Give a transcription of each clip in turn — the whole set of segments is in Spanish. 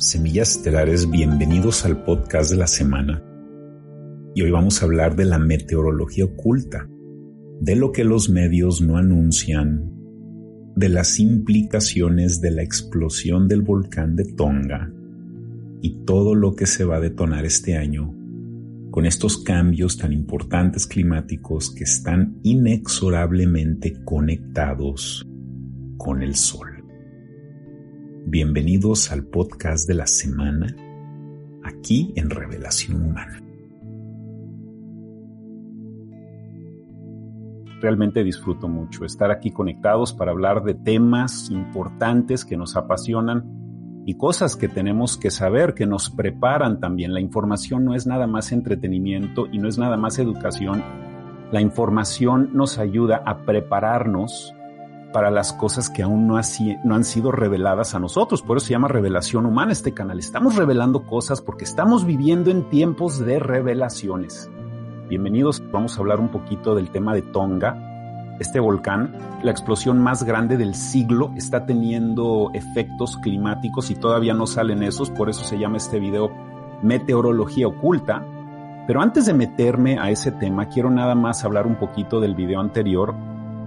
Semillas Estelares, bienvenidos al podcast de la semana. Y hoy vamos a hablar de la meteorología oculta, de lo que los medios no anuncian, de las implicaciones de la explosión del volcán de Tonga y todo lo que se va a detonar este año con estos cambios tan importantes climáticos que están inexorablemente conectados con el Sol. Bienvenidos al podcast de la semana, aquí en Revelación Humana. Realmente disfruto mucho estar aquí conectados para hablar de temas importantes que nos apasionan y cosas que tenemos que saber, que nos preparan también. La información no es nada más entretenimiento y no es nada más educación. La información nos ayuda a prepararnos para las cosas que aún no, no, han sido reveladas a nosotros. Por eso se llama revelación humana este canal. Estamos revelando cosas porque estamos viviendo en tiempos de revelaciones. Bienvenidos, vamos a hablar un poquito del tema de Tonga. Este volcán, la explosión más grande del siglo, está teniendo efectos climáticos y todavía no salen esos, por eso se llama este video Meteorología Oculta. Pero antes de meterme a ese tema, quiero nada más hablar un poquito del video anterior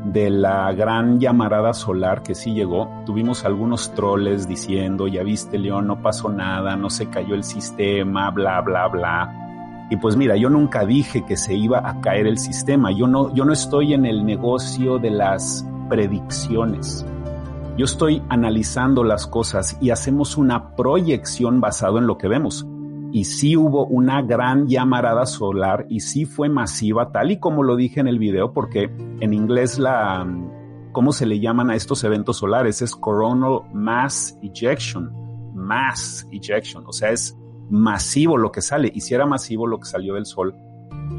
de la gran llamarada solar que sí llegó. Tuvimos algunos troles diciendo, ya viste León, no pasó nada, no se cayó el sistema, bla, bla, bla. Y pues mira, yo nunca dije que se iba a caer el sistema. Yo no, yo no estoy en el negocio de las predicciones. Yo estoy analizando las cosas y hacemos una proyección basado en lo que vemos y sí hubo una gran llamarada solar y sí fue masiva, tal y como lo dije en el video, porque en inglés la, ¿cómo se le llaman a estos eventos solares? Es coronal mass ejection, mass ejection, o sea, es masivo lo que sale, y si era masivo lo que salió del sol.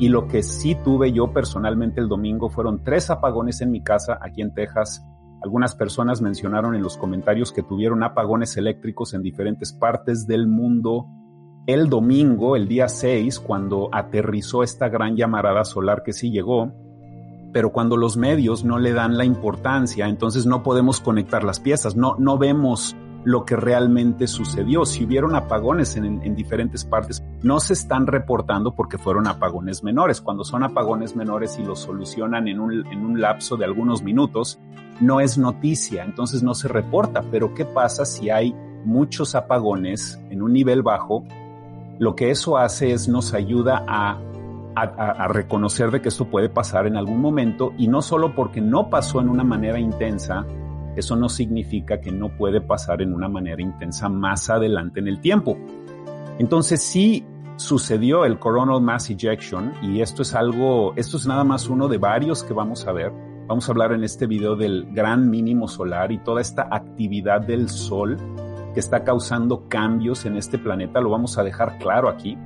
Y lo que sí tuve yo personalmente el domingo fueron tres apagones en mi casa aquí en Texas. Algunas personas mencionaron en los comentarios que tuvieron apagones eléctricos en diferentes partes del mundo el domingo, el día 6, cuando aterrizó esta gran llamarada solar que sí llegó, pero cuando los medios no le dan la importancia, entonces no podemos conectar las piezas, no, no vemos lo que realmente sucedió. Si hubieron apagones en, en, diferentes partes, no se están reportando porque fueron apagones menores. Cuando son apagones menores y los solucionan en un, en un lapso de algunos minutos, no es noticia, entonces no se reporta. Pero ¿qué pasa si hay muchos apagones en un nivel bajo lo que eso hace es nos ayuda a, a, reconocer de que esto puede pasar en algún momento y no solo porque no pasó en una manera intensa, eso no significa que no puede pasar en una manera intensa más adelante en el tiempo. Entonces sí sucedió el coronal mass ejection y esto es algo, esto es nada más uno de varios que vamos a ver. Vamos a hablar en este video del gran mínimo solar y toda esta actividad del sol que está causando cambios en este planeta, lo vamos a dejar claro aquí.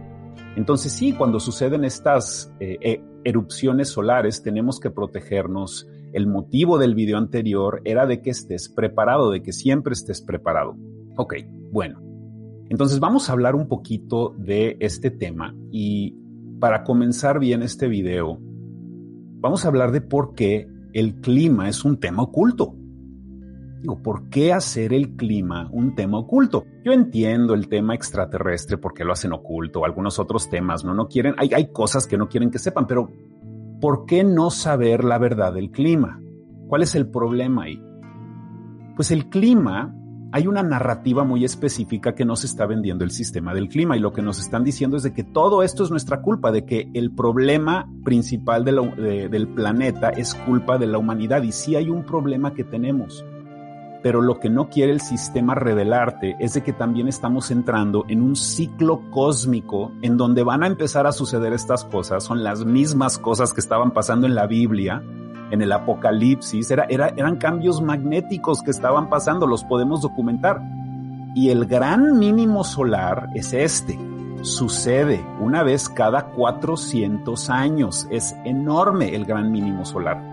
Entonces sí, cuando suceden estas eh, eh, erupciones solares tenemos que protegernos. El motivo del video anterior era de que estés preparado, de que siempre estés preparado. Ok, bueno. Entonces vamos a hablar un poquito de este tema y para comenzar bien este video, vamos a hablar de por qué el clima es un tema oculto. Digo, ¿por qué hacer el clima un tema oculto? Yo entiendo el tema extraterrestre, porque lo hacen oculto, algunos otros temas, ¿no? No quieren, hay, cosas que no quieren que sepan, pero ¿por qué no saber la verdad del clima? ¿Cuál es el problema ahí? Pues el clima, hay una narrativa muy específica que nos está vendiendo el sistema del clima y lo que nos están diciendo es de que todo esto es nuestra culpa, de que el problema principal del planeta es culpa de la humanidad y sí hay un problema que tenemos pero lo que no quiere el sistema revelarte es de que también estamos entrando en un ciclo cósmico en donde van a empezar a suceder estas cosas, son las mismas cosas que estaban pasando en la Biblia, en el Apocalipsis, era, eran cambios magnéticos que estaban pasando, los podemos documentar. Y el gran mínimo solar es este, sucede una vez cada 400 años, es enorme el gran mínimo solar.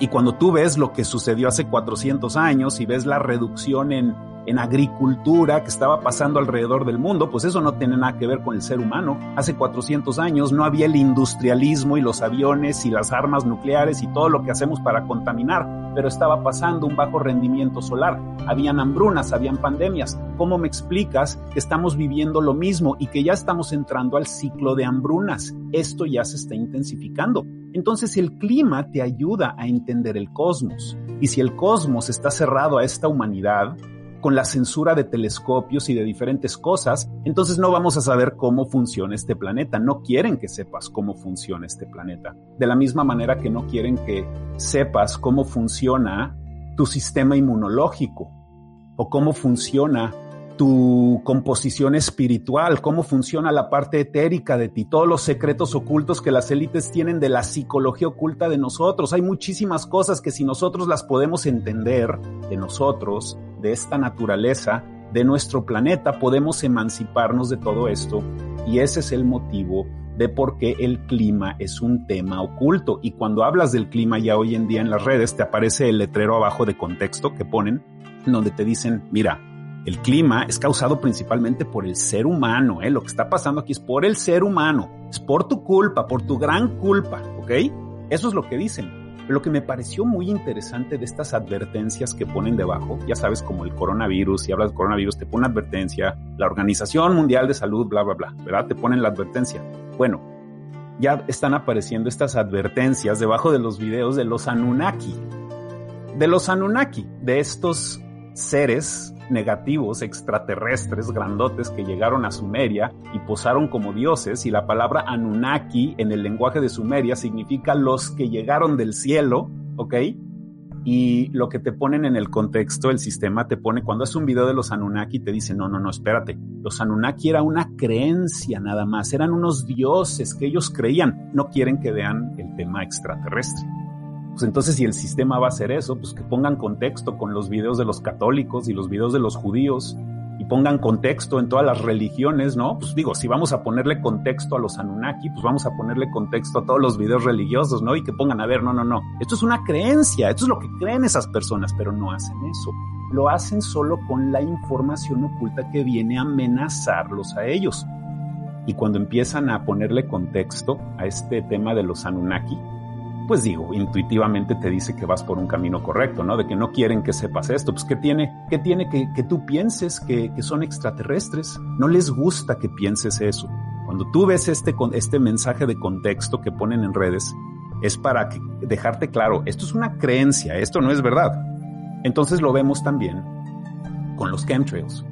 Y cuando tú ves lo que sucedió hace 400 años y ves la reducción en, en agricultura que estaba pasando alrededor del mundo, pues eso no tiene nada que ver con el ser humano. Hace 400 años no había el industrialismo y los aviones y las armas nucleares y todo lo que hacemos para contaminar. Pero estaba pasando un bajo rendimiento solar. Habían hambrunas, habían pandemias. ¿Cómo me explicas que estamos viviendo lo mismo y que ya estamos entrando al ciclo de hambrunas? Esto ya se está intensificando. Entonces el clima te ayuda a entender el cosmos. Y si el cosmos está cerrado a esta humanidad, con la censura de telescopios y de diferentes cosas, entonces no vamos a saber cómo funciona este planeta. No quieren que sepas cómo funciona este planeta. De la misma manera que no quieren que sepas cómo funciona tu sistema inmunológico o cómo funciona tu composición espiritual, cómo funciona la parte etérica de ti, todos los secretos ocultos que las élites tienen de la psicología oculta de nosotros. Hay muchísimas cosas que si nosotros las podemos entender de nosotros, de esta naturaleza, de nuestro planeta, podemos emanciparnos de todo esto. Y ese es el motivo de por qué el clima es un tema oculto. Y cuando hablas del clima ya hoy en día en las redes, te aparece el letrero abajo de contexto que ponen, donde te dicen, mira, el clima es causado principalmente por el ser humano, ¿eh? Lo que está pasando aquí es por el ser humano. Es por tu culpa, por tu gran culpa, ¿ok? Eso es lo que dicen. Lo que me pareció muy interesante de estas advertencias que ponen debajo, ya sabes, como el coronavirus, si hablas de coronavirus, te pone advertencia, la Organización Mundial de Salud, bla, bla, bla, ¿verdad? Te ponen la advertencia. Bueno, ya están apareciendo estas advertencias debajo de los videos de los Anunnaki. De los Anunnaki, de estos seres negativos extraterrestres grandotes que llegaron a Sumeria y posaron como dioses y la palabra Anunnaki en el lenguaje de Sumeria significa los que llegaron del cielo, ¿ok? Y lo que te ponen en el contexto, el sistema te pone, cuando es un video de los Anunnaki, te dice, no, no, no, espérate, los Anunnaki era una creencia nada más, eran unos dioses que ellos creían, no quieren que vean el tema extraterrestre. Pues entonces si el sistema va a hacer eso, pues que pongan contexto con los videos de los católicos y los videos de los judíos y pongan contexto en todas las religiones, ¿no? Pues digo, si vamos a ponerle contexto a los Anunnaki, pues vamos a ponerle contexto a todos los videos religiosos, ¿no? Y que pongan a ver, no, no, no. Esto es una creencia, esto es lo que creen esas personas, pero no hacen eso. Lo hacen solo con la información oculta que viene a amenazarlos a ellos. Y cuando empiezan a ponerle contexto a este tema de los Anunnaki, pues digo, intuitivamente te dice que vas por un camino correcto, ¿no? De que no quieren que sepas esto. Pues, ¿qué tiene, qué tiene que, que tú pienses que, que son extraterrestres? No les gusta que pienses eso. Cuando tú ves este, este mensaje de contexto que ponen en redes, es para dejarte claro, esto es una creencia, esto no es verdad. Entonces lo vemos también con los chemtrails,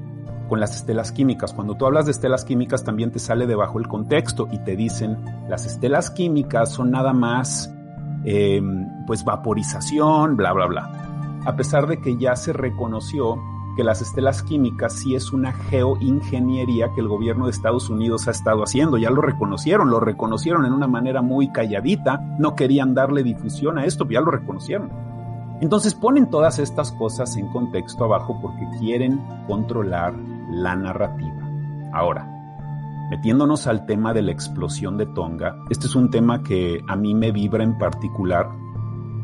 con las estelas químicas. Cuando tú hablas de estelas químicas también te sale debajo el contexto y te dicen, las estelas químicas son nada más eh, pues vaporización, bla, bla, bla. A pesar de que ya se reconoció que las estelas químicas sí es una geoingeniería que el gobierno de Estados Unidos ha estado haciendo, ya lo reconocieron, lo reconocieron en una manera muy calladita, no querían darle difusión a esto, ya lo reconocieron. Entonces ponen todas estas cosas en contexto abajo porque quieren controlar la narrativa. Ahora, Metiéndonos al tema de la explosión de Tonga, este es un tema que a mí me vibra en particular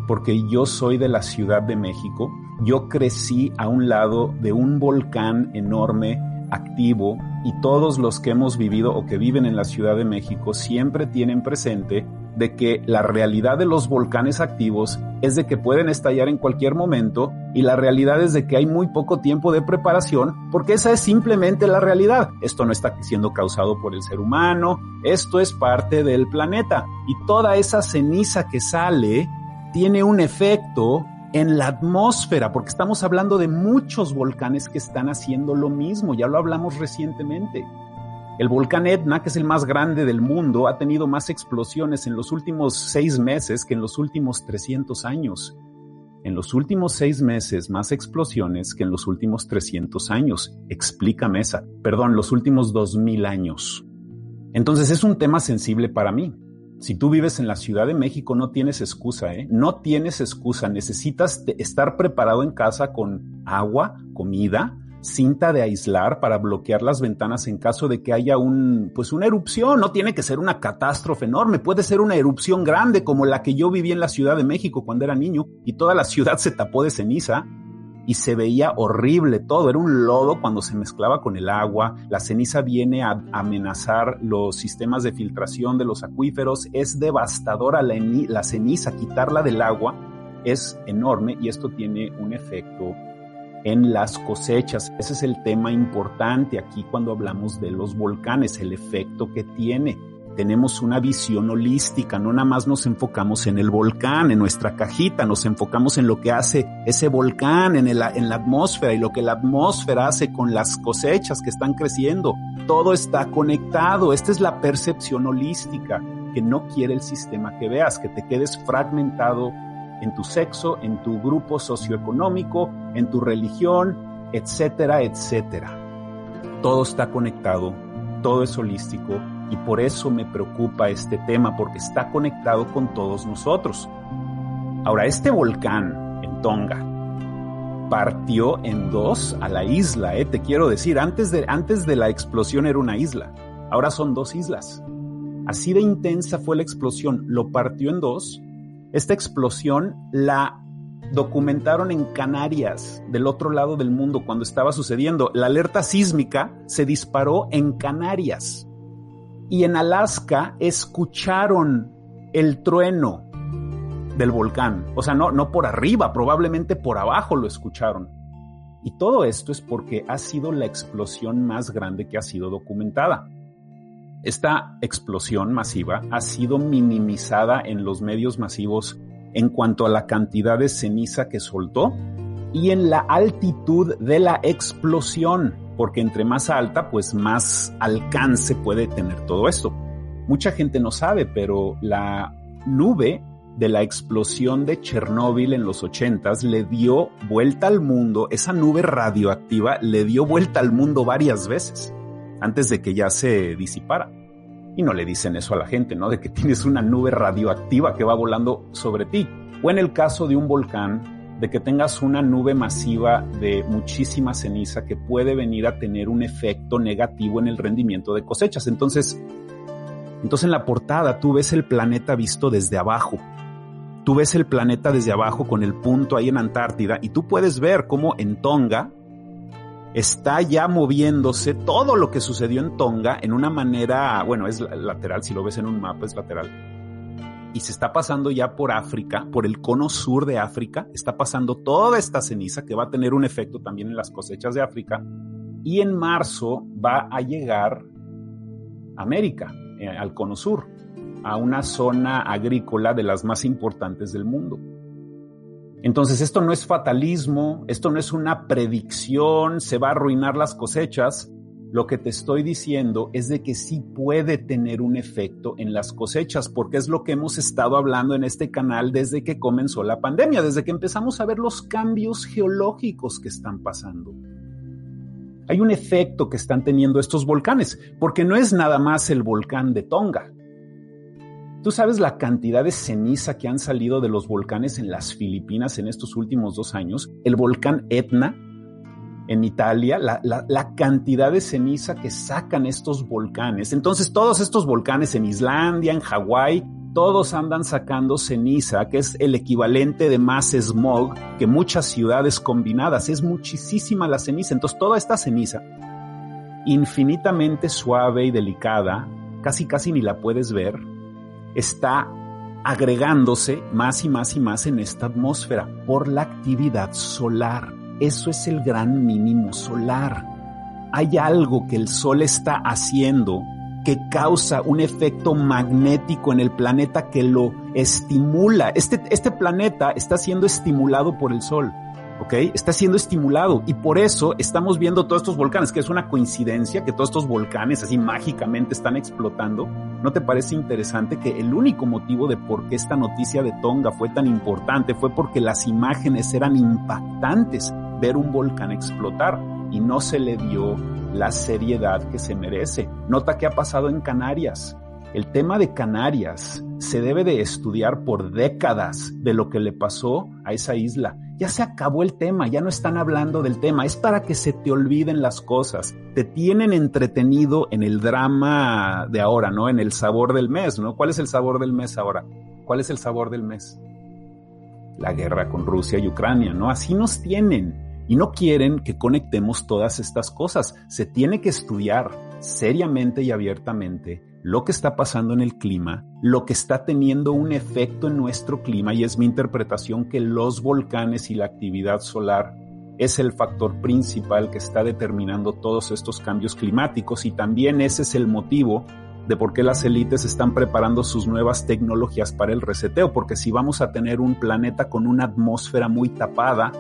porque yo soy de la Ciudad de México, yo crecí a un lado de un volcán enorme, activo, y todos los que hemos vivido o que viven en la Ciudad de México siempre tienen presente de que la realidad de los volcanes activos es de que pueden estallar en cualquier momento y la realidad es de que hay muy poco tiempo de preparación porque esa es simplemente la realidad. Esto no está siendo causado por el ser humano, esto es parte del planeta y toda esa ceniza que sale tiene un efecto en la atmósfera, porque estamos hablando de muchos volcanes que están haciendo lo mismo, ya lo hablamos recientemente. El volcán Etna, que es el más grande del mundo, ha tenido más explosiones en los últimos seis meses que en los últimos 300 años. En los últimos seis meses, más explosiones que en los últimos 300 años. Explícame esa. Perdón, los últimos 2000 años. Entonces es un tema sensible para mí. Si tú vives en la Ciudad de México, no tienes excusa, ¿eh? No tienes excusa. Necesitas estar preparado en casa con agua, comida, cinta de aislar para bloquear las ventanas en caso de que haya un, pues una erupción. No tiene que ser una catástrofe enorme, puede ser una erupción grande como la que yo viví en la Ciudad de México cuando era niño y toda la ciudad se tapó de ceniza y se veía horrible todo. Era un lodo cuando se mezclaba con el agua. La ceniza viene a amenazar los sistemas de filtración de los acuíferos. Es devastadora la, la ceniza, quitarla del agua es enorme y esto tiene un efecto en las cosechas. Ese es el tema importante aquí cuando hablamos de los volcanes, el efecto que tiene tenemos una visión holística, no nada más nos enfocamos en el volcán, en nuestra cajita, nos enfocamos en lo que hace ese volcán, en, en la atmósfera y lo que la atmósfera hace con las cosechas que están creciendo. Todo está conectado, esta es la percepción holística que no quiere el sistema que veas, que te quedes fragmentado en tu sexo, en tu grupo socioeconómico, en tu religión, etcétera, etcétera. Todo está conectado, todo es holístico y por eso me preocupa este tema, porque está conectado con todos nosotros. Ahora, este volcán en Tonga partió en dos a la isla, eh, te quiero decir, antes de, antes de la explosión era una isla, ahora son dos islas. Así de intensa fue la explosión, lo partió en dos. Esta explosión la documentaron en Canarias, del otro lado del mundo, cuando estaba sucediendo. La alerta sísmica se disparó en Canarias y en Alaska escucharon el trueno del volcán. O sea, no, no por arriba, probablemente por abajo lo escucharon. Y todo esto es porque ha sido la explosión más grande que ha sido documentada. Esta explosión masiva ha sido minimizada en los medios masivos en cuanto a la cantidad de ceniza que soltó y en la altitud de la explosión porque entre más alta, pues más alcance puede tener todo esto. Mucha gente no sabe, pero la nube de la explosión de Chernóbil en los ochentas le dio vuelta al mundo, esa nube radioactiva le dio vuelta al mundo varias veces antes de que ya se disipara. Y no le dicen eso a la gente, ¿no? De que tienes una nube radioactiva que va volando sobre ti. O en el caso de un volcán, de que tengas una nube masiva de muchísima ceniza que puede venir a tener un efecto negativo en el rendimiento de cosechas. Entonces, entonces en la portada tú ves el planeta visto desde abajo. Tú ves el planeta desde abajo con el punto ahí en Antártida y tú puedes ver cómo en Tonga está ya moviéndose todo lo que sucedió en Tonga en una manera, bueno, es lateral, si lo ves en un mapa es lateral y se está pasando ya por África, por el cono sur de África, está pasando toda esta ceniza que va a tener un efecto también en las cosechas de África y en marzo va a llegar a América, eh, al cono sur, a una zona agrícola de las más importantes del mundo. Entonces esto no es fatalismo, esto no es una predicción, se va a arruinar las cosechas, lo que te estoy diciendo es de que sí puede tener un efecto en las cosechas, porque es lo que hemos estado hablando en este canal desde que comenzó la pandemia, desde que empezamos a ver los cambios geológicos que están pasando. Hay un efecto que están teniendo estos volcanes, porque no es nada más el volcán de Tonga. Tú sabes la cantidad de ceniza que han salido de los volcanes en las Filipinas en estos últimos dos años. El volcán Etna en Italia, la, cantidad de ceniza que sacan estos volcanes. Entonces, todos estos volcanes en Islandia, en Hawái, todos andan sacando ceniza, que es el equivalente de más smog que muchas ciudades combinadas. Es muchísima la ceniza. Entonces, toda esta ceniza, infinitamente suave y delicada, casi casi ni la puedes ver, está agregándose más y más y más en esta atmósfera por la actividad solar. Eso es el gran mínimo solar. Hay algo que el Sol está haciendo que causa un efecto magnético en el planeta que lo estimula. Este, este planeta está siendo estimulado por el Sol. ¿Ok? Está siendo estimulado y por eso estamos viendo todos estos volcanes, que es una coincidencia que todos estos volcanes así mágicamente están explotando. ¿No te parece interesante que el único motivo de por qué esta noticia de Tonga fue tan importante fue porque las imágenes eran impactantes? ver un volcán explotar y no se le dio la seriedad que se merece. Nota qué ha pasado en Canarias. El tema de Canarias se debe de estudiar por décadas de lo que le pasó a esa isla. Ya se acabó el tema, ya no están hablando del tema, es para que se te olviden las cosas. Te tienen entretenido en el drama de ahora, ¿no? En el sabor del mes, ¿no? ¿Cuál es el sabor del mes ahora? ¿Cuál es el sabor del mes? La guerra con Rusia y Ucrania, ¿no? Así nos tienen y no quieren que conectemos todas estas cosas. Se tiene que estudiar seriamente y abiertamente lo que está pasando en el clima, lo que está teniendo un efecto en nuestro clima y es mi interpretación que los volcanes y la actividad solar es el factor principal que está determinando todos estos cambios climáticos y también ese es el motivo de por qué las élites están preparando sus nuevas tecnologías para el reseteo, porque si vamos a tener un planeta con una atmósfera muy tapada,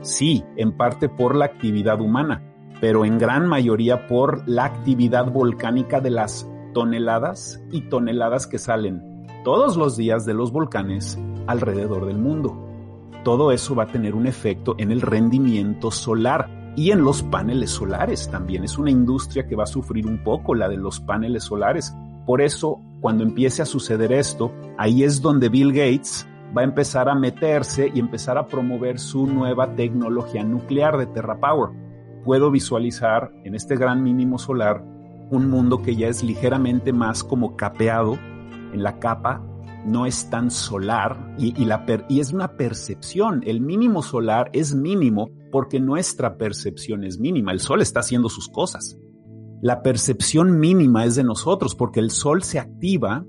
sí, en parte por la actividad humana, pero en gran mayoría por la actividad volcánica de las toneladas y toneladas que salen todos los días de los volcanes alrededor del mundo. Todo eso va a tener un efecto en el rendimiento solar y en los paneles solares también. Es una industria que va a sufrir un poco la de los paneles solares. Por eso, cuando empiece a suceder esto, ahí es donde Bill Gates va a empezar a meterse y empezar a promover su nueva tecnología nuclear de TerraPower. Puedo visualizar en este gran mínimo solar un mundo que ya es ligeramente más como capeado en la capa, no es tan solar y, la y es una percepción. El mínimo solar es mínimo porque nuestra percepción es mínima. El sol está haciendo sus cosas. La percepción mínima es de nosotros porque el sol se activa,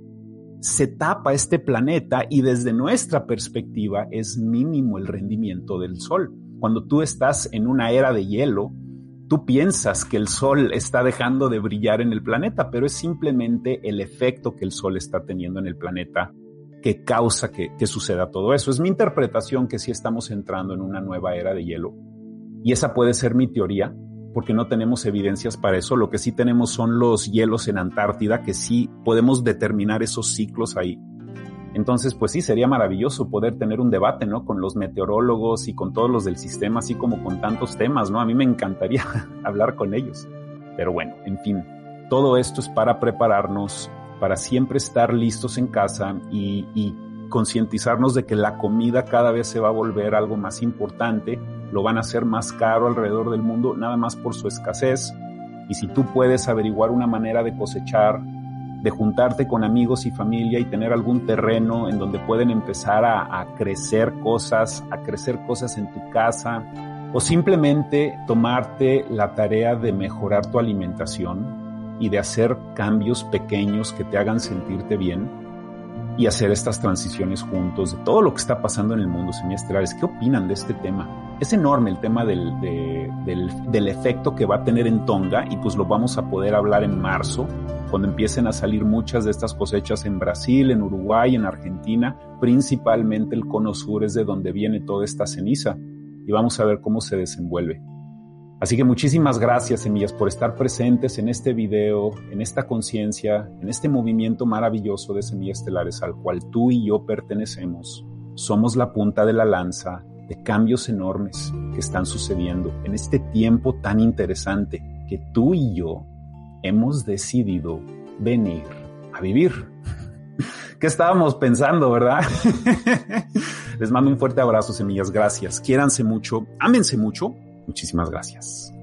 se tapa este planeta y desde nuestra perspectiva es mínimo el rendimiento del sol. Cuando tú estás en una era de hielo, tú piensas que el sol está dejando de brillar en el planeta, pero es simplemente el efecto que el sol está teniendo en el planeta que causa que, suceda todo eso. Es mi interpretación que sí estamos entrando en una nueva era de hielo. Y esa puede ser mi teoría, porque no tenemos evidencias para eso. Lo que sí tenemos son los hielos en Antártida, que sí podemos determinar esos ciclos ahí. Entonces, pues sí, sería maravilloso poder tener un debate, ¿no? Con los meteorólogos y con todos los del sistema, así como con tantos temas, ¿no? A mí me encantaría hablar con ellos. Pero bueno, en fin, todo esto es para prepararnos, para siempre estar listos en casa y, y concientizarnos de que la comida cada vez se va a volver algo más importante, lo van a hacer más caro alrededor del mundo, nada más por su escasez. Y si tú puedes averiguar una manera de cosechar de juntarte con amigos y familia y tener algún terreno en donde pueden empezar a, crecer cosas, a crecer cosas en tu casa, o simplemente tomarte la tarea de mejorar tu alimentación y de hacer cambios pequeños que te hagan sentirte bien y hacer estas transiciones juntos de todo lo que está pasando en el mundo semiestelares. ¿Qué opinan de este tema? Es enorme el tema del, del, del efecto que va a tener en Tonga y pues lo vamos a poder hablar en marzo cuando empiecen a salir muchas de estas cosechas en Brasil, en Uruguay, en Argentina, principalmente el cono sur es de donde viene toda esta ceniza y vamos a ver cómo se desenvuelve. Así que muchísimas gracias, semillas, por estar presentes en este video, en esta conciencia, en este movimiento maravilloso de semillas estelares al cual tú y yo pertenecemos. Somos la punta de la lanza de cambios enormes que están sucediendo en este tiempo tan interesante que tú y yo hemos decidido venir a vivir. ¿Qué estábamos pensando, verdad? Les mando un fuerte abrazo, semillas. Gracias. Quiéranse mucho, ámense mucho. Muchísimas gracias.